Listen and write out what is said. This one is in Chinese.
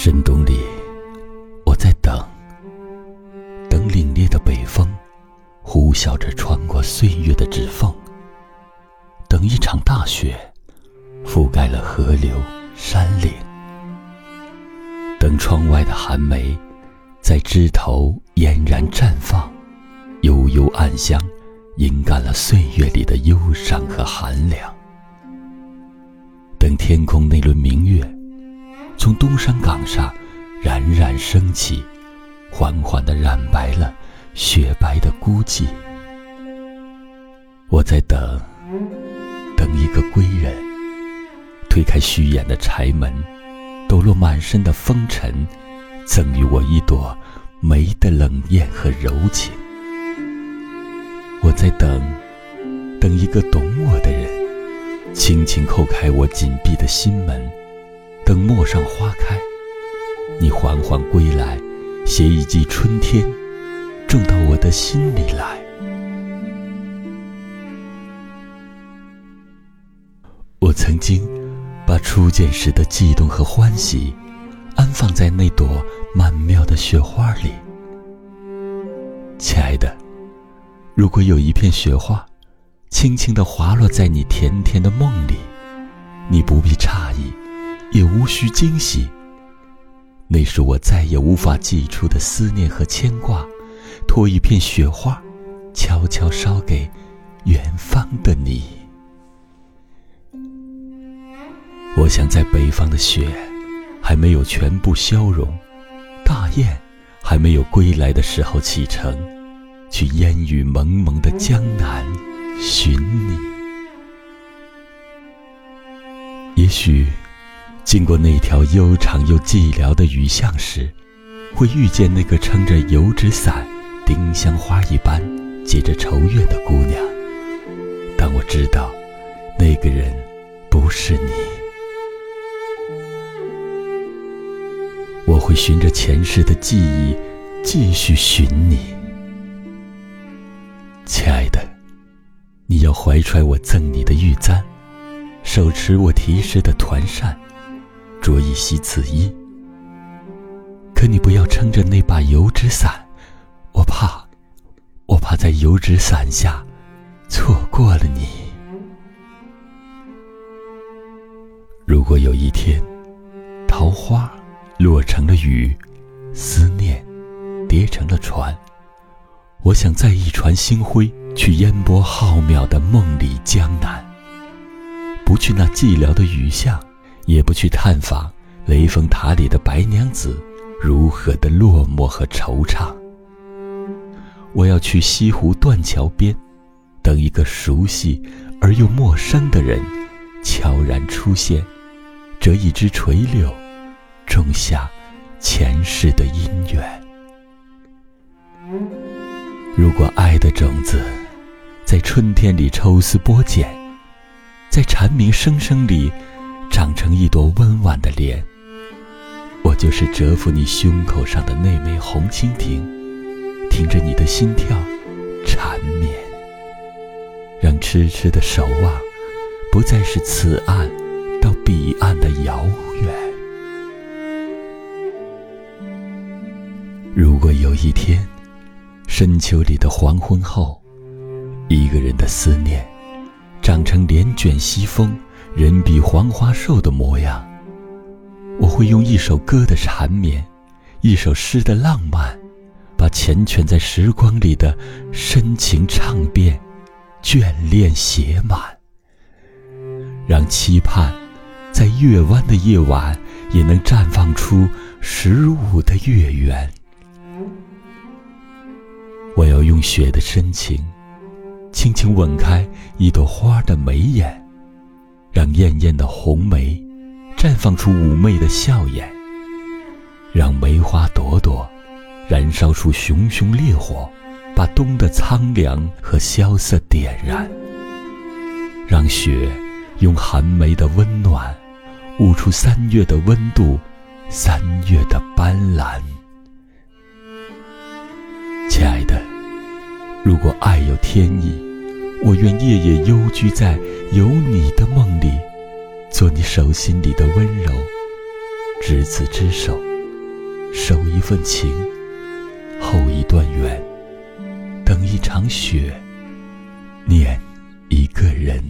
深冬里，我在等，等凛冽的北风呼啸着穿过岁月的指缝，等一场大雪覆盖了河流山岭，等窗外的寒梅在枝头嫣然绽放，悠悠暗香阴干了岁月里的忧伤和寒凉，等天空那轮明月。从东山岗上冉冉升起，缓缓地染白了雪白的孤寂。我在等，等一个归人。推开虚掩的柴门，抖落满身的风尘，赠予我一朵梅的冷艳和柔情。我在等，等一个懂我的人，轻轻叩开我紧闭的心门。等陌上花开，你缓缓归来，携一季春天，种到我的心里来。我曾经把初见时的悸动和欢喜，安放在那朵曼妙的雪花里。亲爱的，如果有一片雪花，轻轻地滑落在你甜甜的梦里，你不必诧异。也无需惊喜。那是我再也无法寄出的思念和牵挂，托一片雪花，悄悄捎给远方的你。我想在北方的雪还没有全部消融，大雁还没有归来的时候启程，去烟雨蒙蒙的江南寻你。也许。经过那条悠长又寂寥的雨巷时，会遇见那个撑着油纸伞、丁香花一般结着愁怨的姑娘。但我知道，那个人不是你。我会循着前世的记忆，继续寻你，亲爱的，你要怀揣我赠你的玉簪，手持我题诗的团扇。着一袭紫衣，可你不要撑着那把油纸伞，我怕，我怕在油纸伞下错过了你。如果有一天，桃花落成了雨，思念叠成了船，我想载一船星辉去烟波浩渺的梦里江南，不去那寂寥的雨巷。也不去探访雷峰塔里的白娘子如何的落寞和惆怅。我要去西湖断桥边，等一个熟悉而又陌生的人悄然出现，折一枝垂柳，种下前世的姻缘。如果爱的种子在春天里抽丝剥茧，在蝉鸣声声里。长成一朵温婉的莲，我就是蛰伏你胸口上的那枚红蜻蜓，听着你的心跳缠绵，让痴痴的守望不再是此岸到彼岸的遥远。如果有一天，深秋里的黄昏后，一个人的思念长成帘卷西风。人比黄花瘦的模样，我会用一首歌的缠绵，一首诗的浪漫，把缱绻在时光里的深情唱遍，眷恋写满，让期盼在月弯的夜晚也能绽放出十五的月圆。我要用雪的深情，轻轻吻开一朵花的眉眼。让艳艳的红梅绽放出妩媚的笑颜，让梅花朵朵燃烧出熊熊烈火，把冬的苍凉和萧瑟点燃。让雪用寒梅的温暖悟出三月的温度，三月的斑斓。亲爱的，如果爱有天意。我愿夜夜幽居在有你的梦里，做你手心里的温柔，执子之手。守一份情，候一段缘，等一场雪，念一个人。